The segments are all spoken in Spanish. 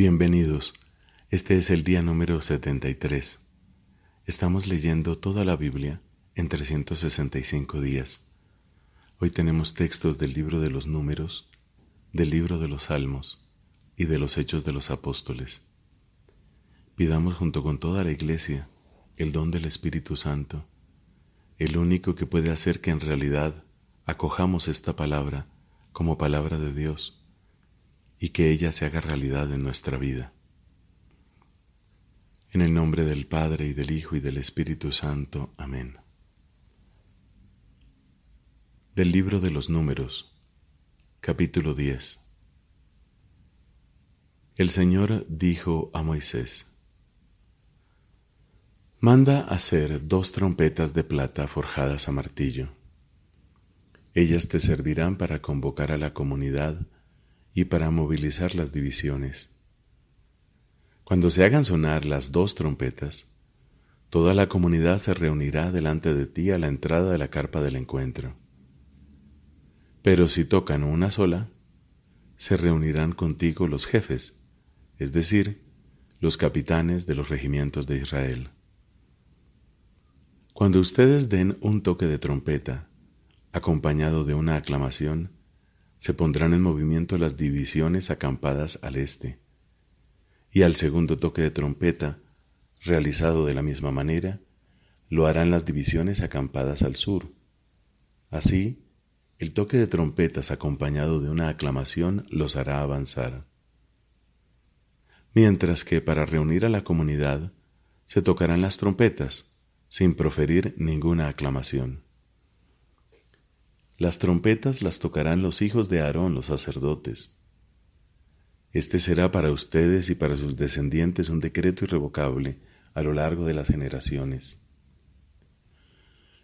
Bienvenidos. Este es el día número 73. Estamos leyendo toda la Biblia en 365 días. Hoy tenemos textos del libro de los números, del libro de los salmos y de los hechos de los apóstoles. Pidamos junto con toda la iglesia el don del Espíritu Santo, el único que puede hacer que en realidad acojamos esta palabra como palabra de Dios y que ella se haga realidad en nuestra vida. En el nombre del Padre y del Hijo y del Espíritu Santo. Amén. Del libro de los números, capítulo 10. El Señor dijo a Moisés, Manda hacer dos trompetas de plata forjadas a martillo. Ellas te servirán para convocar a la comunidad y para movilizar las divisiones. Cuando se hagan sonar las dos trompetas, toda la comunidad se reunirá delante de ti a la entrada de la carpa del encuentro. Pero si tocan una sola, se reunirán contigo los jefes, es decir, los capitanes de los regimientos de Israel. Cuando ustedes den un toque de trompeta, acompañado de una aclamación, se pondrán en movimiento las divisiones acampadas al este. Y al segundo toque de trompeta, realizado de la misma manera, lo harán las divisiones acampadas al sur. Así, el toque de trompetas acompañado de una aclamación los hará avanzar. Mientras que para reunir a la comunidad se tocarán las trompetas sin proferir ninguna aclamación. Las trompetas las tocarán los hijos de Aarón, los sacerdotes. Este será para ustedes y para sus descendientes un decreto irrevocable a lo largo de las generaciones.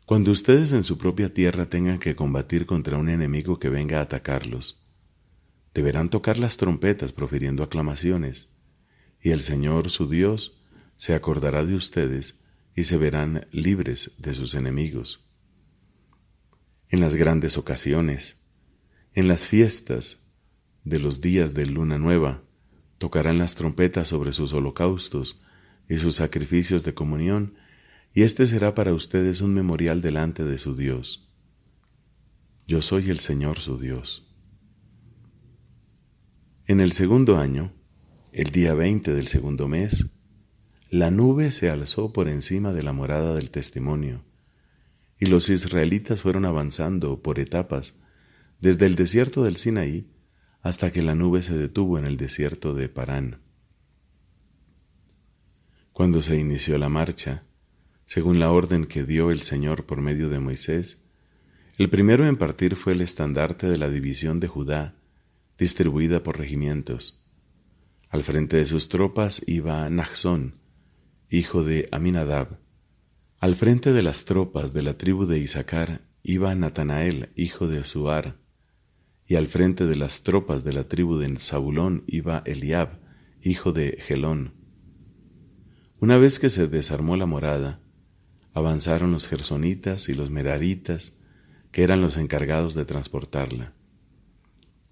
Cuando ustedes en su propia tierra tengan que combatir contra un enemigo que venga a atacarlos, deberán tocar las trompetas profiriendo aclamaciones, y el Señor su Dios se acordará de ustedes y se verán libres de sus enemigos en las grandes ocasiones, en las fiestas de los días de luna nueva, tocarán las trompetas sobre sus holocaustos y sus sacrificios de comunión, y este será para ustedes un memorial delante de su Dios. Yo soy el Señor su Dios. En el segundo año, el día veinte del segundo mes, la nube se alzó por encima de la morada del testimonio, y los israelitas fueron avanzando por etapas desde el desierto del Sinaí hasta que la nube se detuvo en el desierto de Parán. Cuando se inició la marcha, según la orden que dio el Señor por medio de Moisés, el primero en partir fue el estandarte de la división de Judá, distribuida por regimientos. Al frente de sus tropas iba Nachzón, hijo de Aminadab, al frente de las tropas de la tribu de Isaacar iba Natanael, hijo de Suar, y al frente de las tropas de la tribu de Zabulón iba Eliab, hijo de Gelón. Una vez que se desarmó la morada, avanzaron los gersonitas y los meraritas, que eran los encargados de transportarla.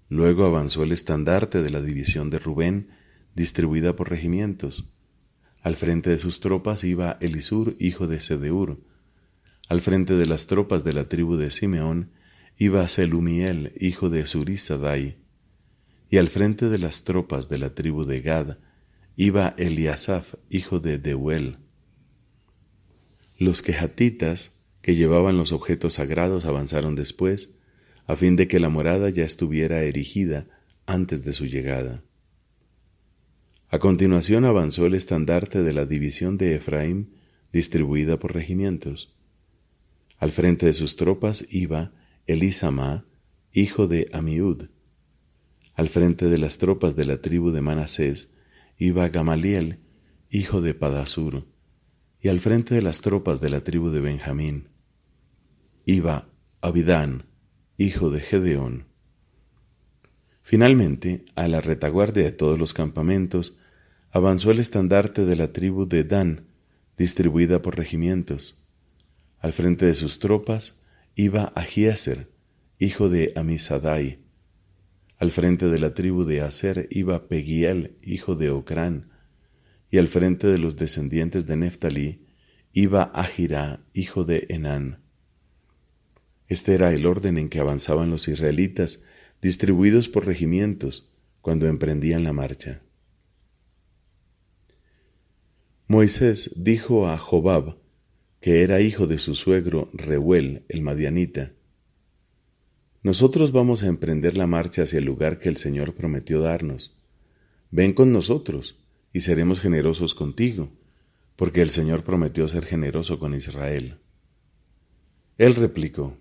Luego avanzó el estandarte de la división de Rubén, distribuida por regimientos, al frente de sus tropas iba Elisur, hijo de Sedeur. Al frente de las tropas de la tribu de Simeón iba Selumiel, hijo de Surisadai. Y al frente de las tropas de la tribu de Gad iba Eliasaf, hijo de Deuel. Los quejatitas, que llevaban los objetos sagrados, avanzaron después, a fin de que la morada ya estuviera erigida antes de su llegada. A continuación avanzó el estandarte de la división de Efraín, distribuida por regimientos. Al frente de sus tropas iba Elisama, hijo de Amiud. Al frente de las tropas de la tribu de Manasés iba Gamaliel, hijo de Padasur. Y al frente de las tropas de la tribu de Benjamín iba Abidán, hijo de Gedeón. Finalmente, a la retaguardia de todos los campamentos, avanzó el estandarte de la tribu de Dan, distribuida por regimientos. Al frente de sus tropas iba Ahieser, hijo de Amisadai. Al frente de la tribu de Aser iba Pegiel, hijo de Ocrán, y al frente de los descendientes de Neftalí iba Ahira, hijo de Enán. Este era el orden en que avanzaban los israelitas, distribuidos por regimientos, cuando emprendían la marcha. Moisés dijo a Jobab, que era hijo de su suegro Reuel, el madianita, Nosotros vamos a emprender la marcha hacia el lugar que el Señor prometió darnos. Ven con nosotros y seremos generosos contigo, porque el Señor prometió ser generoso con Israel. Él replicó,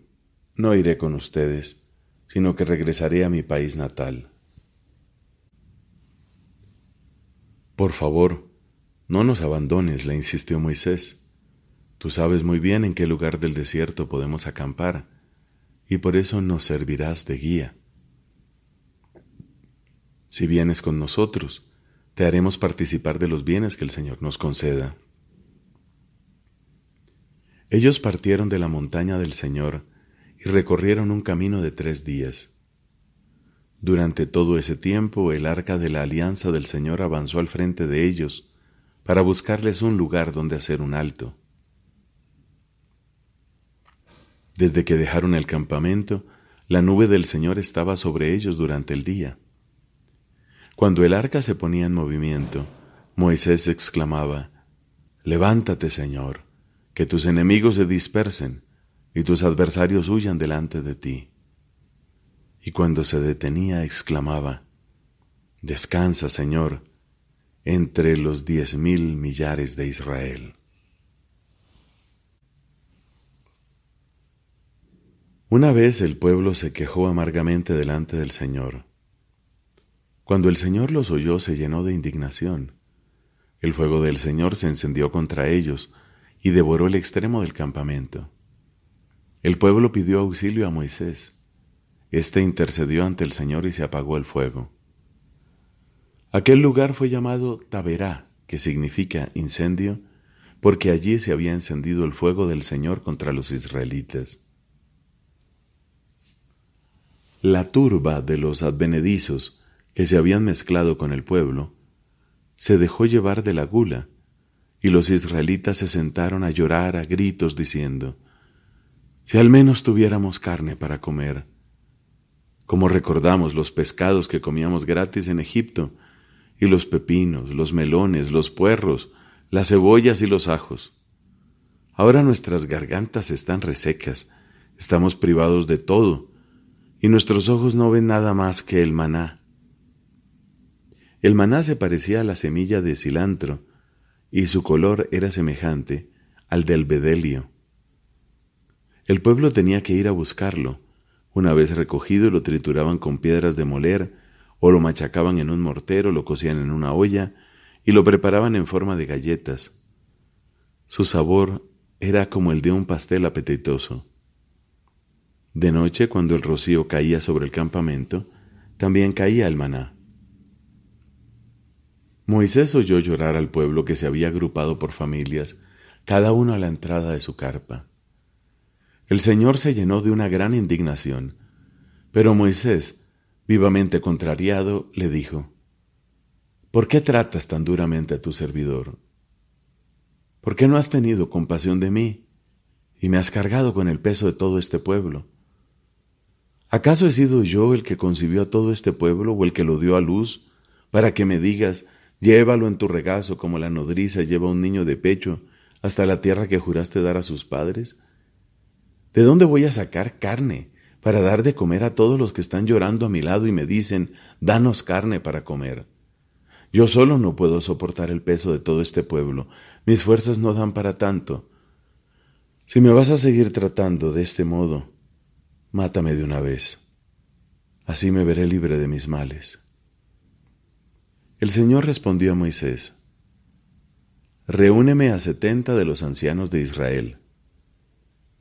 No iré con ustedes, sino que regresaré a mi país natal. Por favor, no nos abandones, le insistió Moisés. Tú sabes muy bien en qué lugar del desierto podemos acampar, y por eso nos servirás de guía. Si vienes con nosotros, te haremos participar de los bienes que el Señor nos conceda. Ellos partieron de la montaña del Señor y recorrieron un camino de tres días. Durante todo ese tiempo el arca de la alianza del Señor avanzó al frente de ellos, para buscarles un lugar donde hacer un alto. Desde que dejaron el campamento, la nube del Señor estaba sobre ellos durante el día. Cuando el arca se ponía en movimiento, Moisés exclamaba, Levántate, Señor, que tus enemigos se dispersen y tus adversarios huyan delante de ti. Y cuando se detenía, exclamaba, Descansa, Señor, entre los diez mil millares de Israel. Una vez el pueblo se quejó amargamente delante del Señor. Cuando el Señor los oyó se llenó de indignación. El fuego del Señor se encendió contra ellos y devoró el extremo del campamento. El pueblo pidió auxilio a Moisés. Este intercedió ante el Señor y se apagó el fuego. Aquel lugar fue llamado Taberá, que significa incendio, porque allí se había encendido el fuego del Señor contra los israelitas. La turba de los advenedizos que se habían mezclado con el pueblo se dejó llevar de la gula, y los israelitas se sentaron a llorar a gritos diciendo, Si al menos tuviéramos carne para comer. Como recordamos los pescados que comíamos gratis en Egipto, y los pepinos, los melones, los puerros, las cebollas y los ajos. Ahora nuestras gargantas están resecas, estamos privados de todo, y nuestros ojos no ven nada más que el maná. El maná se parecía a la semilla de cilantro, y su color era semejante al del bedelio. El pueblo tenía que ir a buscarlo. Una vez recogido lo trituraban con piedras de moler o lo machacaban en un mortero, lo cocían en una olla y lo preparaban en forma de galletas. Su sabor era como el de un pastel apetitoso. De noche, cuando el rocío caía sobre el campamento, también caía el maná. Moisés oyó llorar al pueblo que se había agrupado por familias, cada uno a la entrada de su carpa. El Señor se llenó de una gran indignación, pero Moisés Vivamente contrariado, le dijo, ¿Por qué tratas tan duramente a tu servidor? ¿Por qué no has tenido compasión de mí y me has cargado con el peso de todo este pueblo? ¿Acaso he sido yo el que concibió a todo este pueblo o el que lo dio a luz para que me digas, llévalo en tu regazo como la nodriza lleva un niño de pecho hasta la tierra que juraste dar a sus padres? ¿De dónde voy a sacar carne para dar de comer a todos los que están llorando a mi lado y me dicen, danos carne para comer. Yo solo no puedo soportar el peso de todo este pueblo, mis fuerzas no dan para tanto. Si me vas a seguir tratando de este modo, mátame de una vez. Así me veré libre de mis males. El Señor respondió a Moisés, Reúneme a setenta de los ancianos de Israel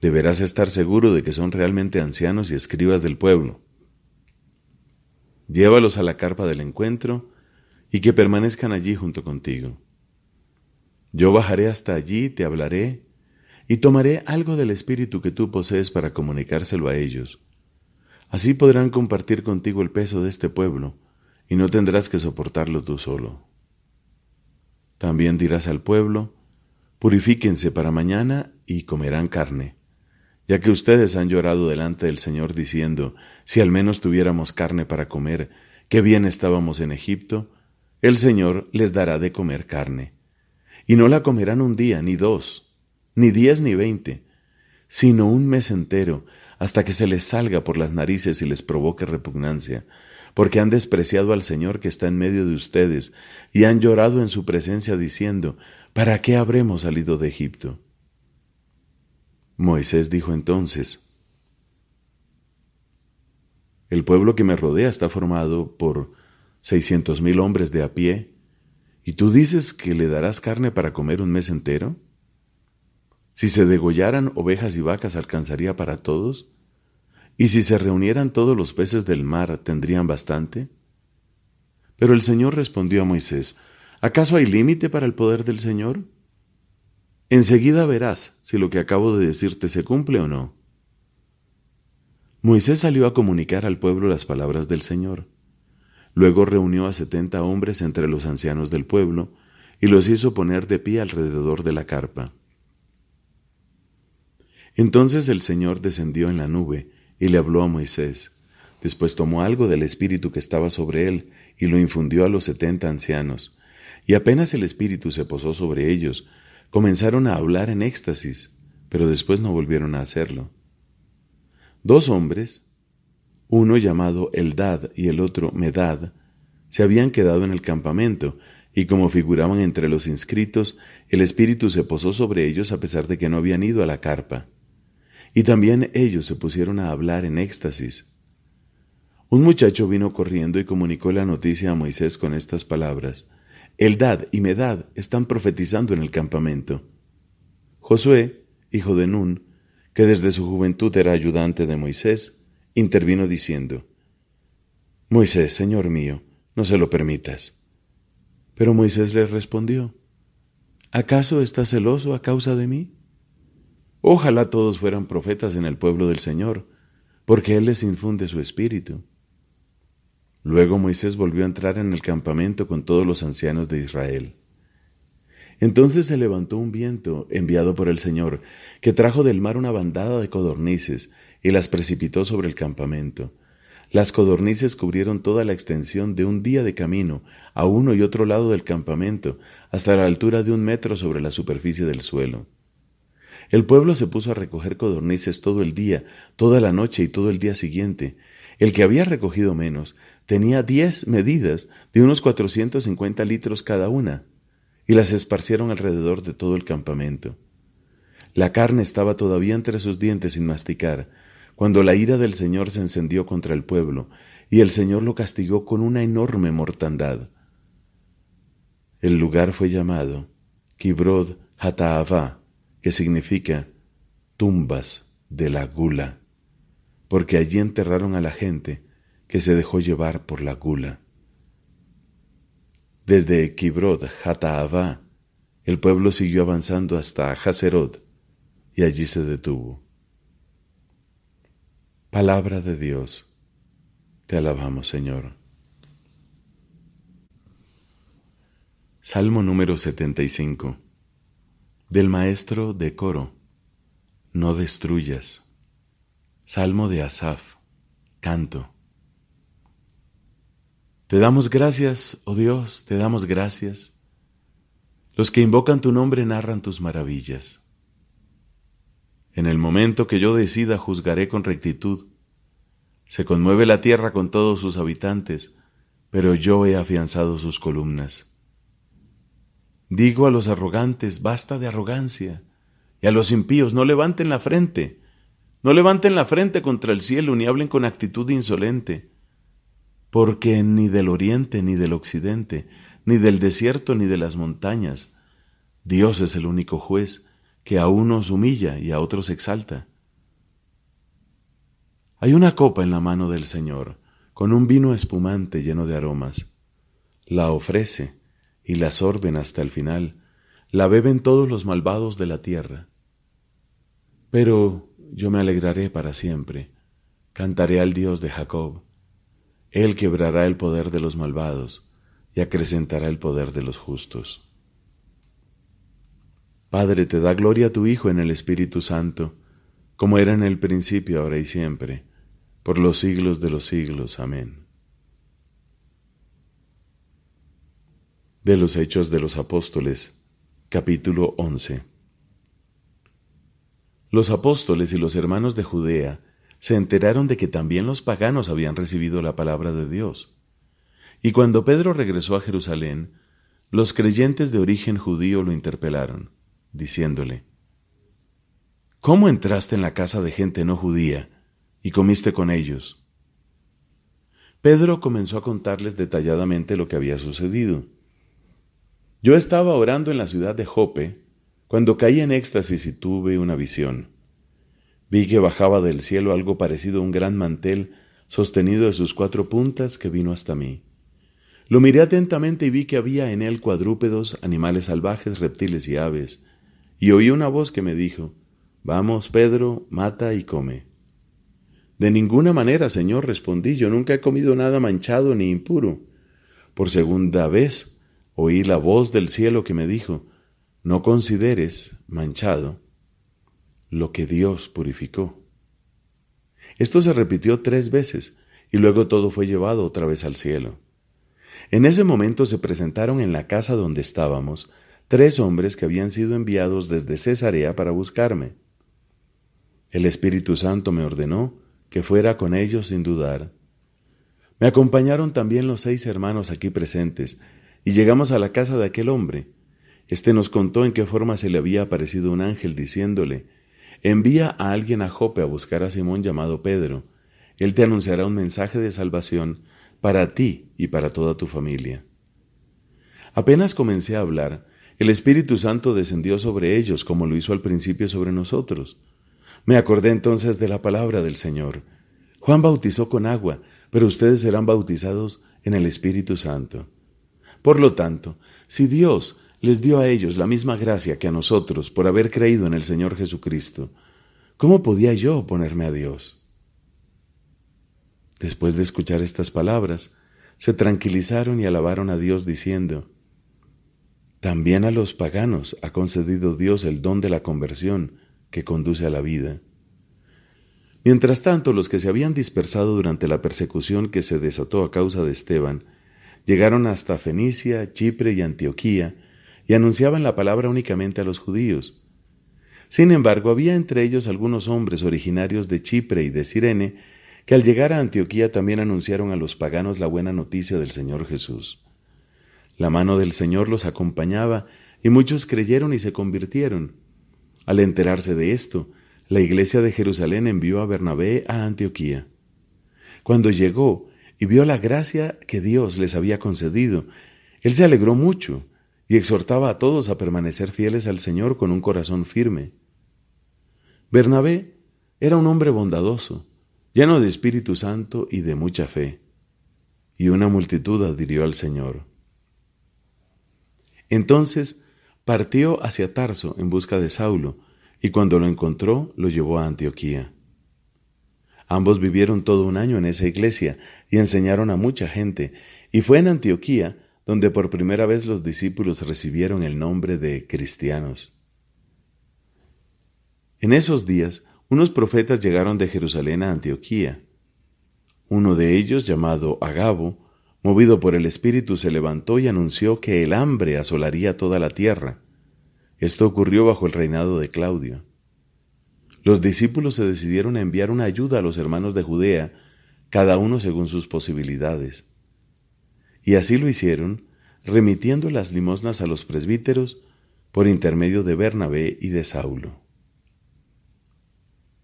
deberás estar seguro de que son realmente ancianos y escribas del pueblo. Llévalos a la carpa del encuentro y que permanezcan allí junto contigo. Yo bajaré hasta allí, te hablaré y tomaré algo del espíritu que tú posees para comunicárselo a ellos. Así podrán compartir contigo el peso de este pueblo, y no tendrás que soportarlo tú solo. También dirás al pueblo, Purifíquense para mañana y comerán carne, ya que ustedes han llorado delante del Señor diciendo, si al menos tuviéramos carne para comer, qué bien estábamos en Egipto, el Señor les dará de comer carne. Y no la comerán un día, ni dos, ni diez, ni veinte, sino un mes entero, hasta que se les salga por las narices y les provoque repugnancia, porque han despreciado al Señor que está en medio de ustedes, y han llorado en su presencia diciendo, ¿Para qué habremos salido de Egipto? Moisés dijo entonces, El pueblo que me rodea está formado por seiscientos mil hombres de a pie, ¿y tú dices que le darás carne para comer un mes entero? Si se degollaran ovejas y vacas, ¿alcanzaría para todos? ¿Y si se reunieran todos los peces del mar, tendrían bastante? Pero el Señor respondió a Moisés, ¿Acaso hay límite para el poder del Señor? Enseguida verás si lo que acabo de decirte se cumple o no. Moisés salió a comunicar al pueblo las palabras del Señor. Luego reunió a setenta hombres entre los ancianos del pueblo y los hizo poner de pie alrededor de la carpa. Entonces el Señor descendió en la nube y le habló a Moisés. Después tomó algo del espíritu que estaba sobre él y lo infundió a los setenta ancianos y apenas el Espíritu se posó sobre ellos, comenzaron a hablar en éxtasis, pero después no volvieron a hacerlo. Dos hombres, uno llamado Eldad y el otro Medad, se habían quedado en el campamento, y como figuraban entre los inscritos, el Espíritu se posó sobre ellos a pesar de que no habían ido a la carpa. Y también ellos se pusieron a hablar en éxtasis. Un muchacho vino corriendo y comunicó la noticia a Moisés con estas palabras. Eldad y Medad están profetizando en el campamento. Josué, hijo de Nun, que desde su juventud era ayudante de Moisés, intervino diciendo, Moisés, Señor mío, no se lo permitas. Pero Moisés le respondió, ¿acaso estás celoso a causa de mí? Ojalá todos fueran profetas en el pueblo del Señor, porque Él les infunde su espíritu. Luego Moisés volvió a entrar en el campamento con todos los ancianos de Israel. Entonces se levantó un viento enviado por el Señor, que trajo del mar una bandada de codornices y las precipitó sobre el campamento. Las codornices cubrieron toda la extensión de un día de camino a uno y otro lado del campamento, hasta la altura de un metro sobre la superficie del suelo. El pueblo se puso a recoger codornices todo el día, toda la noche y todo el día siguiente. El que había recogido menos tenía diez medidas de unos cuatrocientos cincuenta litros cada una, y las esparcieron alrededor de todo el campamento. La carne estaba todavía entre sus dientes sin masticar, cuando la ira del Señor se encendió contra el pueblo, y el Señor lo castigó con una enorme mortandad. El lugar fue llamado Kibrod Hataavá, que significa tumbas de la gula, porque allí enterraron a la gente que se dejó llevar por la gula. Desde Kibrod Hataavá, el pueblo siguió avanzando hasta Hazerod y allí se detuvo. Palabra de Dios, te alabamos Señor. Salmo número 75 del maestro de coro, no destruyas. Salmo de Asaf, canto. Te damos gracias, oh Dios, te damos gracias. Los que invocan tu nombre narran tus maravillas. En el momento que yo decida juzgaré con rectitud. Se conmueve la tierra con todos sus habitantes, pero yo he afianzado sus columnas. Digo a los arrogantes, basta de arrogancia, y a los impíos, no levanten la frente, no levanten la frente contra el cielo, ni hablen con actitud insolente porque ni del oriente ni del occidente, ni del desierto ni de las montañas, Dios es el único juez que a unos humilla y a otros exalta. Hay una copa en la mano del Señor, con un vino espumante lleno de aromas. La ofrece y la sorben hasta el final, la beben todos los malvados de la tierra. Pero yo me alegraré para siempre, Cantaré al Dios de Jacob. Él quebrará el poder de los malvados y acrecentará el poder de los justos. Padre, te da gloria a tu Hijo en el Espíritu Santo, como era en el principio, ahora y siempre, por los siglos de los siglos. Amén. De los Hechos de los Apóstoles, capítulo 11. Los apóstoles y los hermanos de Judea se enteraron de que también los paganos habían recibido la palabra de Dios. Y cuando Pedro regresó a Jerusalén, los creyentes de origen judío lo interpelaron, diciéndole, ¿Cómo entraste en la casa de gente no judía y comiste con ellos? Pedro comenzó a contarles detalladamente lo que había sucedido. Yo estaba orando en la ciudad de Jope cuando caí en éxtasis y tuve una visión. Vi que bajaba del cielo algo parecido a un gran mantel sostenido de sus cuatro puntas que vino hasta mí. Lo miré atentamente y vi que había en él cuadrúpedos, animales salvajes, reptiles y aves, y oí una voz que me dijo, Vamos, Pedro, mata y come. De ninguna manera, Señor, respondí, yo nunca he comido nada manchado ni impuro. Por segunda vez oí la voz del cielo que me dijo, No consideres manchado lo que Dios purificó. Esto se repitió tres veces y luego todo fue llevado otra vez al cielo. En ese momento se presentaron en la casa donde estábamos tres hombres que habían sido enviados desde Cesarea para buscarme. El Espíritu Santo me ordenó que fuera con ellos sin dudar. Me acompañaron también los seis hermanos aquí presentes, y llegamos a la casa de aquel hombre. Este nos contó en qué forma se le había aparecido un ángel diciéndole, Envía a alguien a Jope a buscar a Simón llamado Pedro. Él te anunciará un mensaje de salvación para ti y para toda tu familia. Apenas comencé a hablar, el Espíritu Santo descendió sobre ellos como lo hizo al principio sobre nosotros. Me acordé entonces de la palabra del Señor. Juan bautizó con agua, pero ustedes serán bautizados en el Espíritu Santo. Por lo tanto, si Dios les dio a ellos la misma gracia que a nosotros por haber creído en el Señor Jesucristo, ¿cómo podía yo oponerme a Dios? Después de escuchar estas palabras, se tranquilizaron y alabaron a Dios diciendo, También a los paganos ha concedido Dios el don de la conversión que conduce a la vida. Mientras tanto, los que se habían dispersado durante la persecución que se desató a causa de Esteban, llegaron hasta Fenicia, Chipre y Antioquía, y anunciaban la palabra únicamente a los judíos. Sin embargo, había entre ellos algunos hombres originarios de Chipre y de Sirene que al llegar a Antioquía también anunciaron a los paganos la buena noticia del Señor Jesús. La mano del Señor los acompañaba y muchos creyeron y se convirtieron. Al enterarse de esto, la iglesia de Jerusalén envió a Bernabé a Antioquía. Cuando llegó y vio la gracia que Dios les había concedido, él se alegró mucho y exhortaba a todos a permanecer fieles al Señor con un corazón firme. Bernabé era un hombre bondadoso, lleno de Espíritu Santo y de mucha fe, y una multitud adhirió al Señor. Entonces partió hacia Tarso en busca de Saulo, y cuando lo encontró lo llevó a Antioquía. Ambos vivieron todo un año en esa iglesia y enseñaron a mucha gente, y fue en Antioquía donde por primera vez los discípulos recibieron el nombre de cristianos. En esos días, unos profetas llegaron de Jerusalén a Antioquía. Uno de ellos, llamado Agabo, movido por el Espíritu, se levantó y anunció que el hambre asolaría toda la tierra. Esto ocurrió bajo el reinado de Claudio. Los discípulos se decidieron a enviar una ayuda a los hermanos de Judea, cada uno según sus posibilidades. Y así lo hicieron, remitiendo las limosnas a los presbíteros por intermedio de Bernabé y de Saulo.